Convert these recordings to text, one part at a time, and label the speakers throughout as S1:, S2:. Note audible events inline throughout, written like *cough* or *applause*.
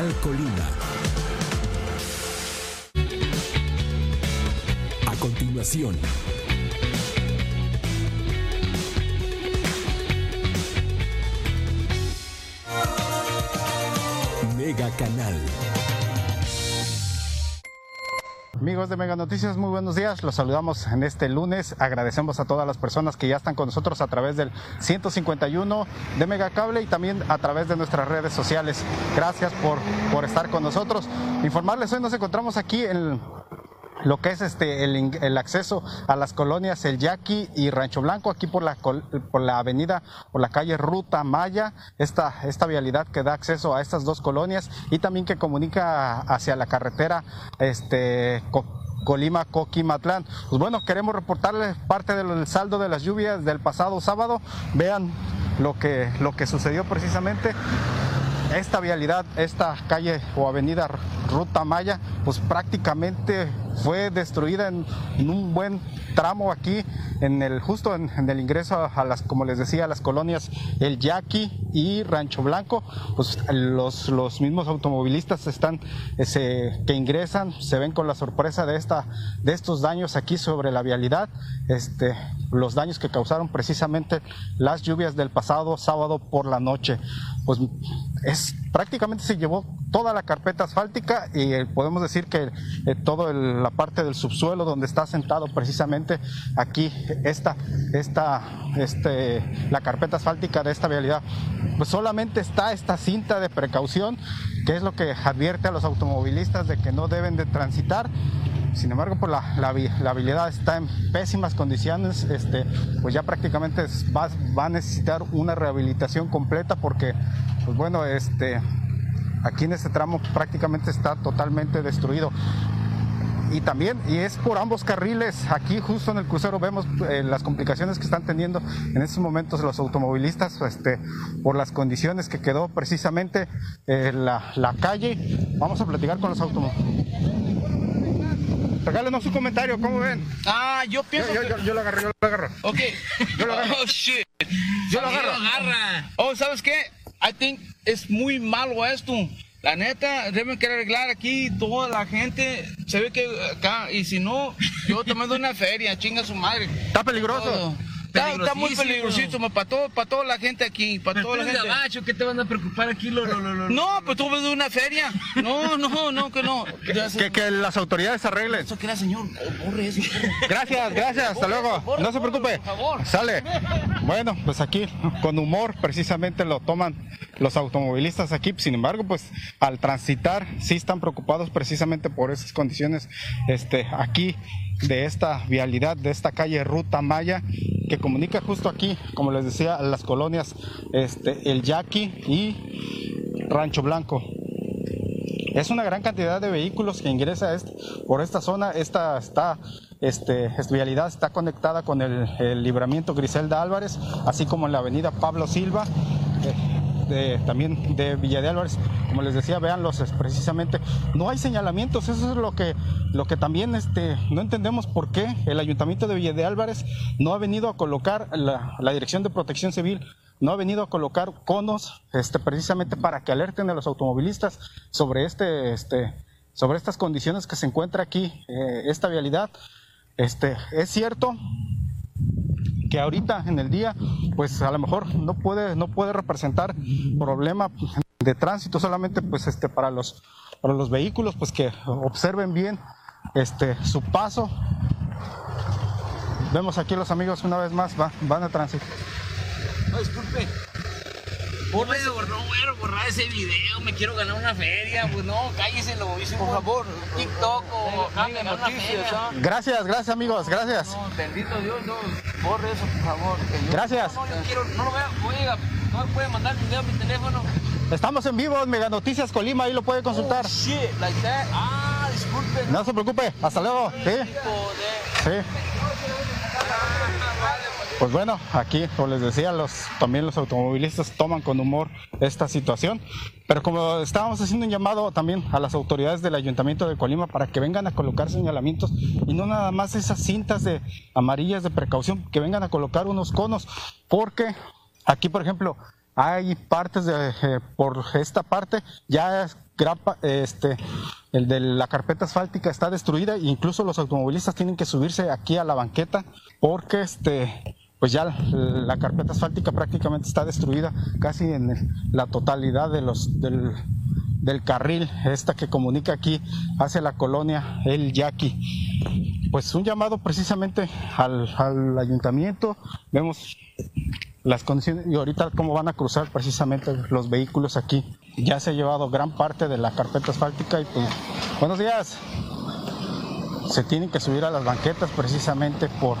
S1: Canal. A continuación, Mega Canal.
S2: Amigos de Mega Noticias, muy buenos días. Los saludamos en este lunes. Agradecemos a todas las personas que ya están con nosotros a través del 151 de Mega Cable y también a través de nuestras redes sociales. Gracias por, por estar con nosotros. Informarles, hoy nos encontramos aquí en lo que es este el, acceso a las colonias El Yaqui y Rancho Blanco, aquí por la, por la avenida, por la calle Ruta Maya, esta, esta vialidad que da acceso a estas dos colonias y también que comunica hacia la carretera este, Co- Colima, Coquimatlán. Pues bueno, queremos reportarles parte del saldo de las lluvias del pasado sábado. Vean lo que, lo que sucedió precisamente esta vialidad, esta calle o avenida Ruta Maya, pues prácticamente fue destruida en, un buen tramo aquí, en el justo en, el ingreso a las, como les decía, a las colonias El Yaqui y Rancho Blanco, pues los, los mismos automovilistas están, eh, que ingresan, se ven con la sorpresa de esta, de estos daños aquí sobre la vialidad, este, los daños que causaron precisamente las lluvias del pasado sábado por la noche. Pues prácticamente se llevó toda la carpeta asfáltica y eh, podemos decir que eh, toda la parte del subsuelo donde está sentado precisamente aquí esta, esta, este, la carpeta asfáltica de esta vialidad, pues solamente está esta cinta de precaución que es lo que advierte a los automovilistas de que no deben de transitar. Sin embargo, pues la, la, la habilidad está en pésimas condiciones, este, pues ya prácticamente va, va a necesitar una rehabilitación completa porque, pues bueno, este, aquí en este tramo prácticamente está totalmente destruido. Y también, y es por ambos carriles, aquí justo en el crucero vemos eh, las complicaciones que están teniendo en estos momentos los automovilistas este, por las condiciones que quedó precisamente eh, la, la calle. Vamos a platicar con los automovilistas. Regálenos su comentario, ¿cómo ven?
S3: Ah, yo pienso
S2: Yo,
S3: que...
S2: yo- yo lo agarro, yo lo agarro.
S3: Ok.
S2: Yo lo agarro. *laughs*
S3: Oh, shit.
S2: Yo lo agarro.
S3: agarra. Oh, ¿sabes qué? I think es muy malo esto. La neta, deben que arreglar aquí toda la gente. Se ve que acá, y si no, yo también doy una feria, chinga su madre.
S2: Está peligroso.
S3: Todo. Está, está muy
S4: Peligrosísimo.
S3: para todo, para toda la gente aquí, para toda la
S4: Pero tú
S3: gente.
S4: gabacho, ¿qué te van a preocupar aquí? Lo, lo, lo, lo-
S3: No, pues tú ves de una feria. No, no, no, que no. *laughs*
S2: Que, que las autoridades arreglen.
S3: Eso que era, señor. Borre eso, borre.
S2: Gracias, gracias, hasta luego. No se preocupe.
S3: Por favor.
S2: Sale. Bueno, pues aquí con humor precisamente lo toman los automovilistas aquí. Sin embargo, pues al transitar sí están preocupados precisamente por esas condiciones este aquí de esta vialidad, de esta calle Ruta Maya que comunica justo aquí, como les decía, las colonias este El Yaqui y Rancho Blanco. Es una gran cantidad de vehículos que ingresa por esta zona. Esta este, vialidad está conectada con el, el libramiento Griselda Álvarez, así como en la avenida Pablo Silva. De- también de Villa de Álvarez, como les decía, véanlos es precisamente, no hay señalamientos, eso es lo que, lo que también este, no entendemos por qué el ayuntamiento de Villa de Álvarez no ha venido a colocar la, la Dirección de Protección Civil no ha venido a colocar conos este, precisamente para que alerten a los automovilistas sobre, este, este, sobre estas condiciones que se encuentra aquí, eh, esta vialidad. Este, es cierto que ahorita en el día, pues a lo mejor no puede, no puede representar problema de tránsito solamente pues este para los para los vehículos pues que observen bien este su paso. Vemos aquí los amigos una vez más va- van a transitar.
S3: No, disculpe.
S4: Borra ese, no voy a borrar ese video, me quiero ganar una feria, pues no, cállese, lo hice por favor, TikTok o me ganar una feria.
S2: Gracias, gracias amigos, gracias.
S4: No, bendito Dios, no, borre eso, por favor. que yo-
S2: Gracias.
S4: No, no, yo quiero, no lo veo, oiga, no me puede mandar el video a mi teléfono.
S2: Estamos en vivo en Mega Noticias Colima, ahí lo puede consultar.
S4: Oh, shit, like that. Ah, disculpe.
S2: No se preocupe, hasta luego. Sí, sí. Pues bueno, aquí, como les decía, los, también los automovilistas toman con humor esta situación, pero como estábamos haciendo un llamado también a las autoridades del Ayuntamiento de Colima para que vengan a colocar señalamientos y no nada más esas cintas de amarillas de precaución, que vengan a colocar unos conos, porque aquí, por ejemplo, hay partes de, eh, por esta parte, ya es gran pa- este, el de la carpeta asfáltica está destruida e incluso los automovilistas tienen que subirse aquí a la banqueta porque este, pues ya la carpeta asfáltica prácticamente está destruida casi en la totalidad de los, del, del carril, esta que comunica aquí hacia la colonia El Yaqui. Pues un llamado precisamente al, al ayuntamiento, vemos las condiciones y ahorita cómo van a cruzar precisamente los vehículos aquí. Ya se ha llevado gran parte de la carpeta asfáltica y pues buenos días. Se tienen que subir a las banquetas precisamente por,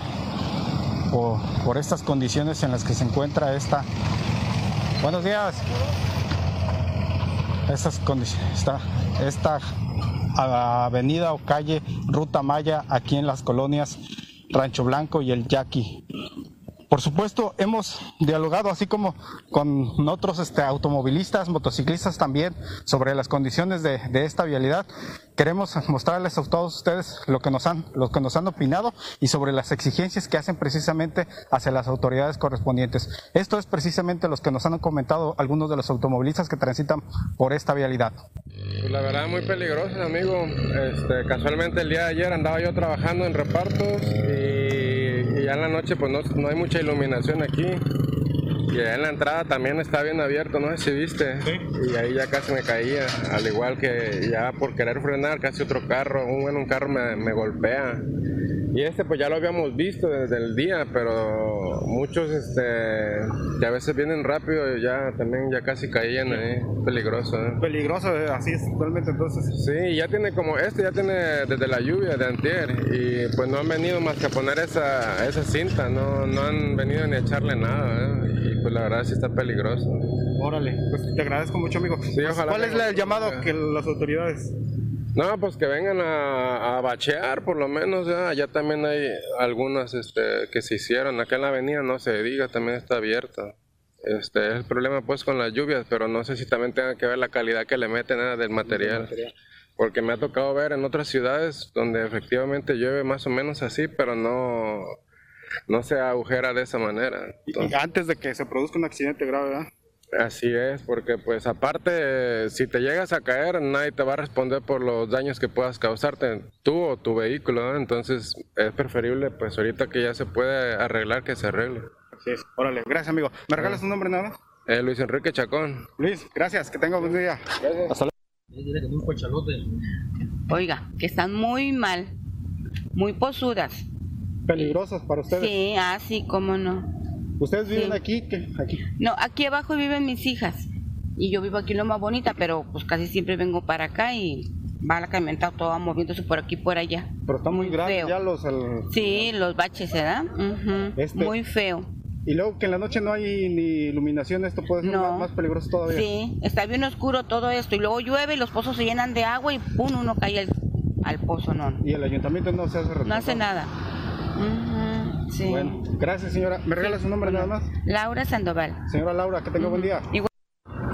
S2: por, por estas condiciones en las que se encuentra esta. Buenos días. Estas condiciones, esta, esta avenida o calle Ruta Maya aquí en las colonias Rancho Blanco y el Yaqui. Por supuesto, hemos dialogado así como con otros este, automovilistas, motociclistas también, sobre las condiciones de, esta vialidad. Queremos mostrarles a todos ustedes lo que, nos han, lo que nos han opinado y sobre las exigencias que hacen precisamente hacia las autoridades correspondientes. Esto es precisamente los que nos han comentado algunos de los automovilistas que transitan por esta vialidad.
S5: Pues la verdad muy peligroso, amigo. Este, casualmente el día de ayer andaba yo trabajando en repartos y ya en la noche pues no, no hay mucha iluminación aquí. Y allá en la entrada también está bien abierto, no sé si viste. Y ahí ya casi me caía, al igual que ya por querer frenar casi otro carro, un, bueno, un carro me, me golpea. Y este pues ya lo habíamos visto desde el día, pero muchos este que a veces vienen rápido y ya también ya casi caían ahí, peligroso. ¿eh?
S2: Peligroso, así es totalmente entonces.
S5: Sí, ya tiene como, este ya tiene desde la lluvia de antier y pues no han venido más que a poner esa, esa cinta, no, no han venido ni a echarle nada ¿eh? y pues la verdad sí está peligroso.
S2: Órale, pues te agradezco mucho, amigo. Pues,
S5: ojalá
S2: ¿Cuál es el llamado que las autoridades?
S5: No, pues que vengan a, a bachear por lo menos, ya, ya también hay algunas este, que se hicieron, acá en la avenida no se diga, también está abierta. Este, es el problema pues con las lluvias, pero no sé si también tenga que ver la calidad que le meten ¿eh? del material. Porque me ha tocado ver en otras ciudades donde efectivamente llueve más o menos así, pero no, no se agujera de esa manera. Entonces-
S2: antes de que se produzca un accidente grave, ¿verdad?
S5: Así es, porque pues aparte, si te llegas a caer, nadie te va a responder por los daños que puedas causarte tú o tu vehículo, ¿no? entonces es preferible pues ahorita que ya se puede arreglar que se arregle.
S2: Así es. Órale, gracias, amigo. ¿Me regalas un nombre nada más?
S5: Eh, Luis Enrique Chacón.
S2: Luis, gracias, que tenga buen día. Hasta luego.
S6: Oiga, que están muy mal, muy posudas.
S2: Peligrosos para ustedes.
S6: Sí, así como no.
S2: ¿Ustedes viven
S6: Sí.
S2: aquí? Aquí.
S6: No, aquí abajo viven mis hijas y yo vivo aquí en Loma Bonita, pero pues casi siempre vengo para acá y va la camioneta toda moviéndose por aquí y por allá.
S2: Pero está muy grande
S6: feo.
S2: ya los... el-
S6: Sí, los baches, ¿verdad?
S2: Este-
S6: Muy feo.
S2: Y luego que en la noche no hay ni iluminación, esto puede ser
S6: No.
S2: más, peligroso todavía.
S6: Sí, está bien oscuro todo esto y luego llueve y los pozos se llenan de agua y pum, uno cae al, al pozo, no.
S2: Y el ayuntamiento no se hace
S6: No
S2: responsable.
S6: hace nada. Sí.
S2: Bueno, gracias señora. ¿Me regalas un nombre nada más?
S6: Laura Sandoval.
S2: Señora Laura, que tenga buen día.
S6: Igual.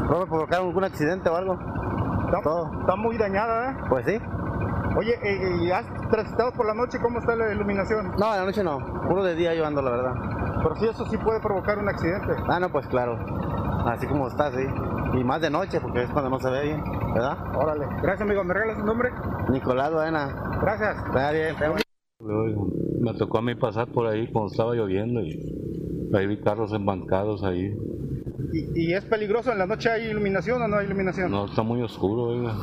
S7: ¿Profe provocar algún accidente o algo?
S2: Está,
S7: Todo.
S2: está muy dañada, ¿eh?
S7: Pues sí.
S2: Oye, eh, ¿y has transitado por la noche? ¿Cómo está la iluminación?
S7: No, en la noche no. Puro de día yo ando, la verdad.
S2: Pero si eso sí puede provocar un accidente.
S7: Ah, no, pues claro. Así como está, sí. Y más de noche, porque es cuando no se ve bien, ¿verdad?
S2: Órale. Gracias, amigo. ¿Me regalas un nombre?
S7: Nicolás Baena.
S2: Gracias.
S7: Está bien.
S8: Me tocó a mí pasar por ahí cuando estaba lloviendo y ahí vi carros embancados ahí.
S2: ¿Y, y es peligroso? ¿En la noche hay iluminación o no hay iluminación?
S8: No, está muy oscuro, oiga.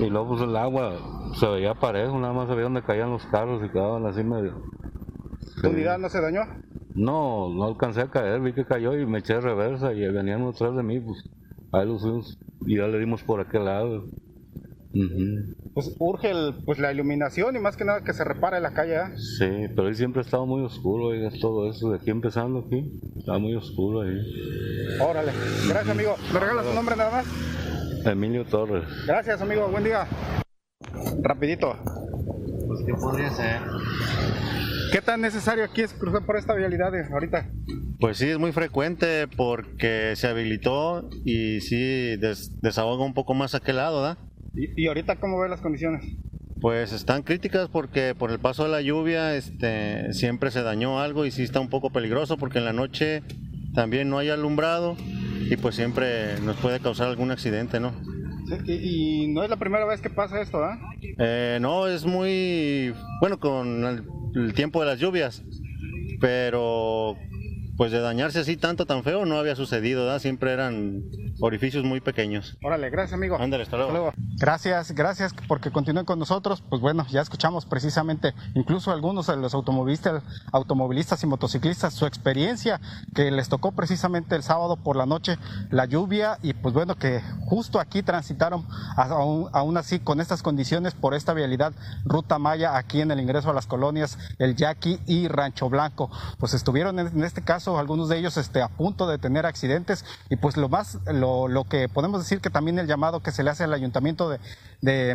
S8: Y luego pues el agua se veía parejo, nada más se veía donde caían los carros y quedaban así medio.
S2: ¿Tu unidad no se dañó?
S8: No, no alcancé a caer, vi que cayó y me eché de reversa y venían tres de mí, pues Ahí lo fuimos y ya le dimos por aquel lado.
S2: Pues urge el- pues la iluminación y más que nada que se repare la calle. ¿eh?
S8: Sí, pero ahí siempre ha estado muy oscuro, oiga, es todo eso. De aquí empezando aquí, está muy oscuro ahí.
S2: Órale. Gracias, amigo. ¿Me regalas tu nombre nada más?
S8: Emilio Torres.
S2: Gracias, amigo. Buen día. Rapidito.
S7: Pues, ¿qué podría ser?
S2: ¿Qué tan necesario aquí es cruzar por esta vialidad de ahorita?
S9: Pues sí, es muy frecuente porque se habilitó y sí des- desahoga un poco más aquel lado, ¿da?
S2: ¿Y, y ahorita cómo ve las condiciones?
S9: Pues están críticas porque por el paso de la lluvia este, siempre se dañó algo y sí está un poco peligroso porque en la noche también no hay alumbrado y pues siempre nos puede causar algún accidente, ¿no?
S2: Sí, y, y no es la primera vez que pasa esto, ¿ah?
S9: Eh, no, es muy bueno con el, el tiempo de las lluvias, pero pues de dañarse así tanto tan feo no había sucedido, ¿da? Siempre eran orificios muy pequeños.
S2: Órale, gracias, amigo.
S9: Ándale, hasta luego.
S2: Gracias, gracias porque continúen con nosotros. Pues bueno, ya escuchamos precisamente incluso algunos de los automovilistas, automovilistas y motociclistas su experiencia que les tocó precisamente el sábado por la noche la lluvia y pues bueno que justo aquí transitaron aún, aún así con estas condiciones por esta vialidad Ruta Maya aquí en el ingreso a las colonias El Yaqui y Rancho Blanco. Pues estuvieron en, en este caso algunos de ellos este, a punto de tener accidentes y pues lo más lo, lo que podemos decir que también el llamado que se le hace al ayuntamiento de, de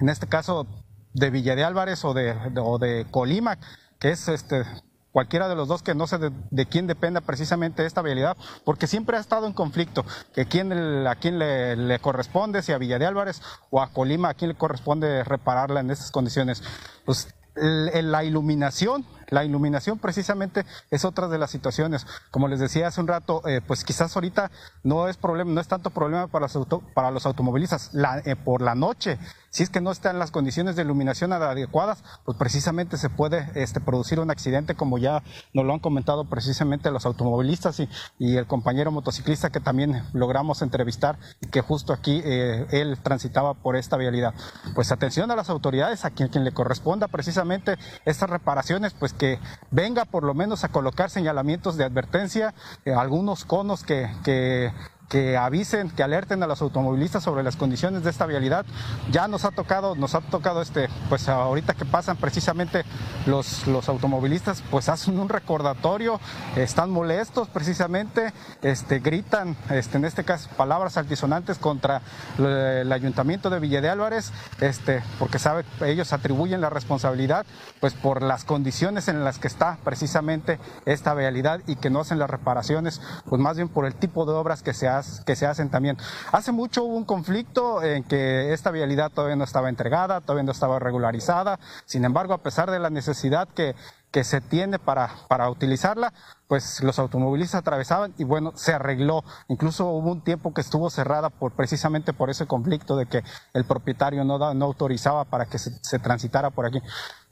S2: en este caso de Villa de Álvarez o de, o de Colima, que es este cualquiera de los dos que no sé de, de quién dependa precisamente esta vialidad, porque siempre ha estado en conflicto, que quién a quién le, corresponde, si a Villa de Álvarez o a Colima, a quién le corresponde repararla en estas condiciones. Pues la iluminación, la iluminación precisamente es otra de las situaciones. Como les decía hace un rato, eh, pues quizás ahorita no es problema, no es tanto problema para los, para los automovilistas. Eh, por la noche, si es que no están las condiciones de iluminación adecuadas, pues precisamente se puede este, producir un accidente, como ya nos lo han comentado precisamente los automovilistas y, y el compañero motociclista que también logramos entrevistar que justo aquí eh, él transitaba por esta vialidad. Pues atención a las autoridades, a quien, quien le corresponda precisamente estas reparaciones, pues que venga por lo menos a colocar señalamientos de advertencia, eh, algunos conos que, que que avisen, que alerten a los automovilistas sobre las condiciones de esta vialidad. Ya nos ha tocado, nos ha tocado este, pues ahorita que pasan precisamente los, los automovilistas, pues hacen un recordatorio, están molestos precisamente, este, gritan, este, en este caso, palabras altisonantes contra el ayuntamiento de Villa de Álvarez, este, porque sabe, ellos atribuyen la responsabilidad, pues por las condiciones en las que está precisamente esta vialidad y que no hacen las reparaciones, pues más bien por el tipo de obras que se, haz- que se hacen también. Hace mucho hubo un conflicto en que esta vialidad todavía no estaba entregada, todavía no estaba regularizada, sin embargo, a pesar de la necesidad que, que se tiene para, para utilizarla, pues los automovilistas atravesaban y bueno, se arregló. Incluso hubo un tiempo que estuvo cerrada por precisamente por ese conflicto de que el propietario no, da- no autorizaba para que se, se transitara por aquí.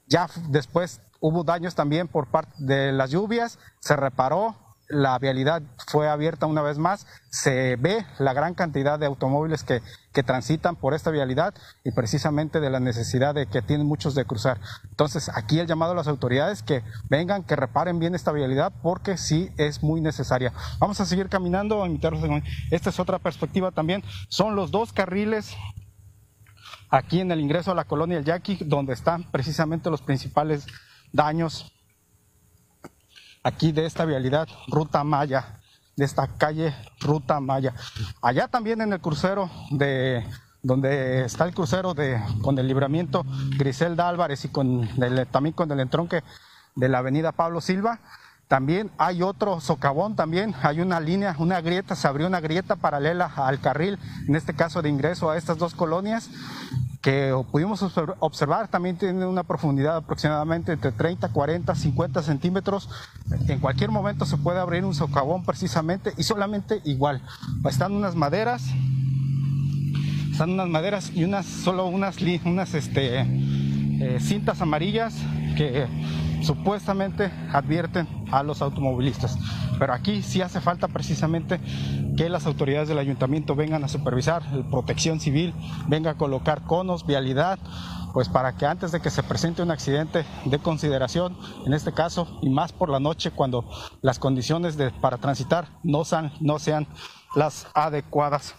S2: Ya después hubo daños también por parte de las lluvias, se reparó, la vialidad fue abierta una vez más, se ve la gran cantidad de automóviles que, que transitan por esta vialidad y precisamente de la necesidad de que tienen muchos de cruzar. Entonces, aquí el llamado a las autoridades que vengan, que reparen bien esta vialidad porque sí es muy necesaria. Vamos a seguir caminando, invitarlos Esta es otra perspectiva también. Son los dos carriles aquí en el ingreso a la colonia El Yaqui, donde están precisamente los principales daños aquí de esta vialidad, Ruta Maya, de esta calle Ruta Maya. Allá también en el crucero de donde está el crucero de con el libramiento Griselda Álvarez y con el- también con el entronque de la avenida Pablo Silva. También hay otro socavón, también hay una línea, una grieta, se abrió una grieta paralela al carril, en este caso de ingreso a estas dos colonias, que pudimos observ- observar, también tiene una profundidad aproximadamente entre 30, 40, 50 centímetros. En cualquier momento se puede abrir un socavón precisamente y solamente igual. Están unas maderas, están unas maderas y unas, solo unas, unas este, eh, cintas amarillas que supuestamente advierten a los automovilistas. pero aquí sí hace falta precisamente que las autoridades del ayuntamiento vengan a supervisar, protección civil, venga a colocar conos, vialidad, pues para que antes de que se presente un accidente de consideración, en este caso, y más por la noche cuando las condiciones de, para transitar no sean, no sean las adecuadas.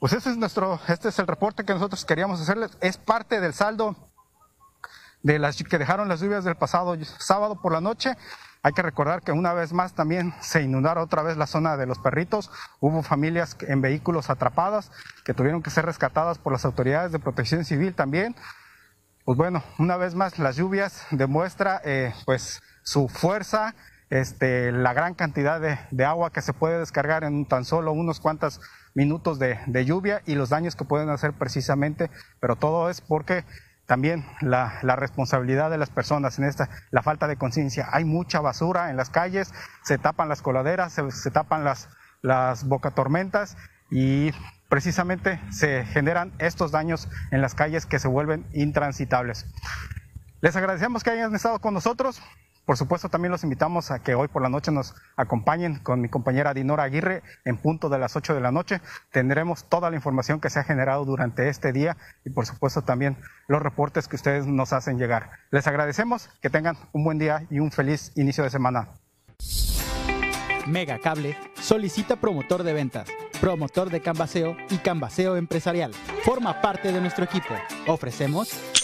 S2: Pues ese es nuestro, este es el reporte que nosotros queríamos hacerles. Es parte del saldo de las que dejaron las lluvias del pasado sábado por la noche. Hay que recordar que una vez más también se inundaron otra vez la zona de los perritos. Hubo familias en vehículos atrapadas que tuvieron que ser rescatadas por las autoridades de protección civil también. Pues bueno, una vez más las lluvias demuestra eh, pues su fuerza, este, la gran cantidad de, agua que se puede descargar en tan solo unos cuantos minutos de, de lluvia y los daños que pueden hacer precisamente, pero todo es porque también la, responsabilidad de las personas en esta, la falta de conciencia. Hay mucha basura en las calles, se tapan las coladeras, se, tapan las, las bocatormentas y precisamente se generan estos daños en las calles que se vuelven intransitables. Les agradecemos que hayan estado con nosotros. Por supuesto, también los invitamos a que hoy por la noche nos acompañen con mi compañera Dinora Aguirre en punto de las 8 de la noche. Tendremos toda la información que se ha generado durante este día y por supuesto también los reportes que ustedes nos hacen llegar. Les agradecemos, que tengan un buen día y un feliz inicio de semana.
S10: Mega Cable solicita promotor de ventas, promotor de canvaseo y canvaseo empresarial. Forma parte de nuestro equipo. Ofrecemos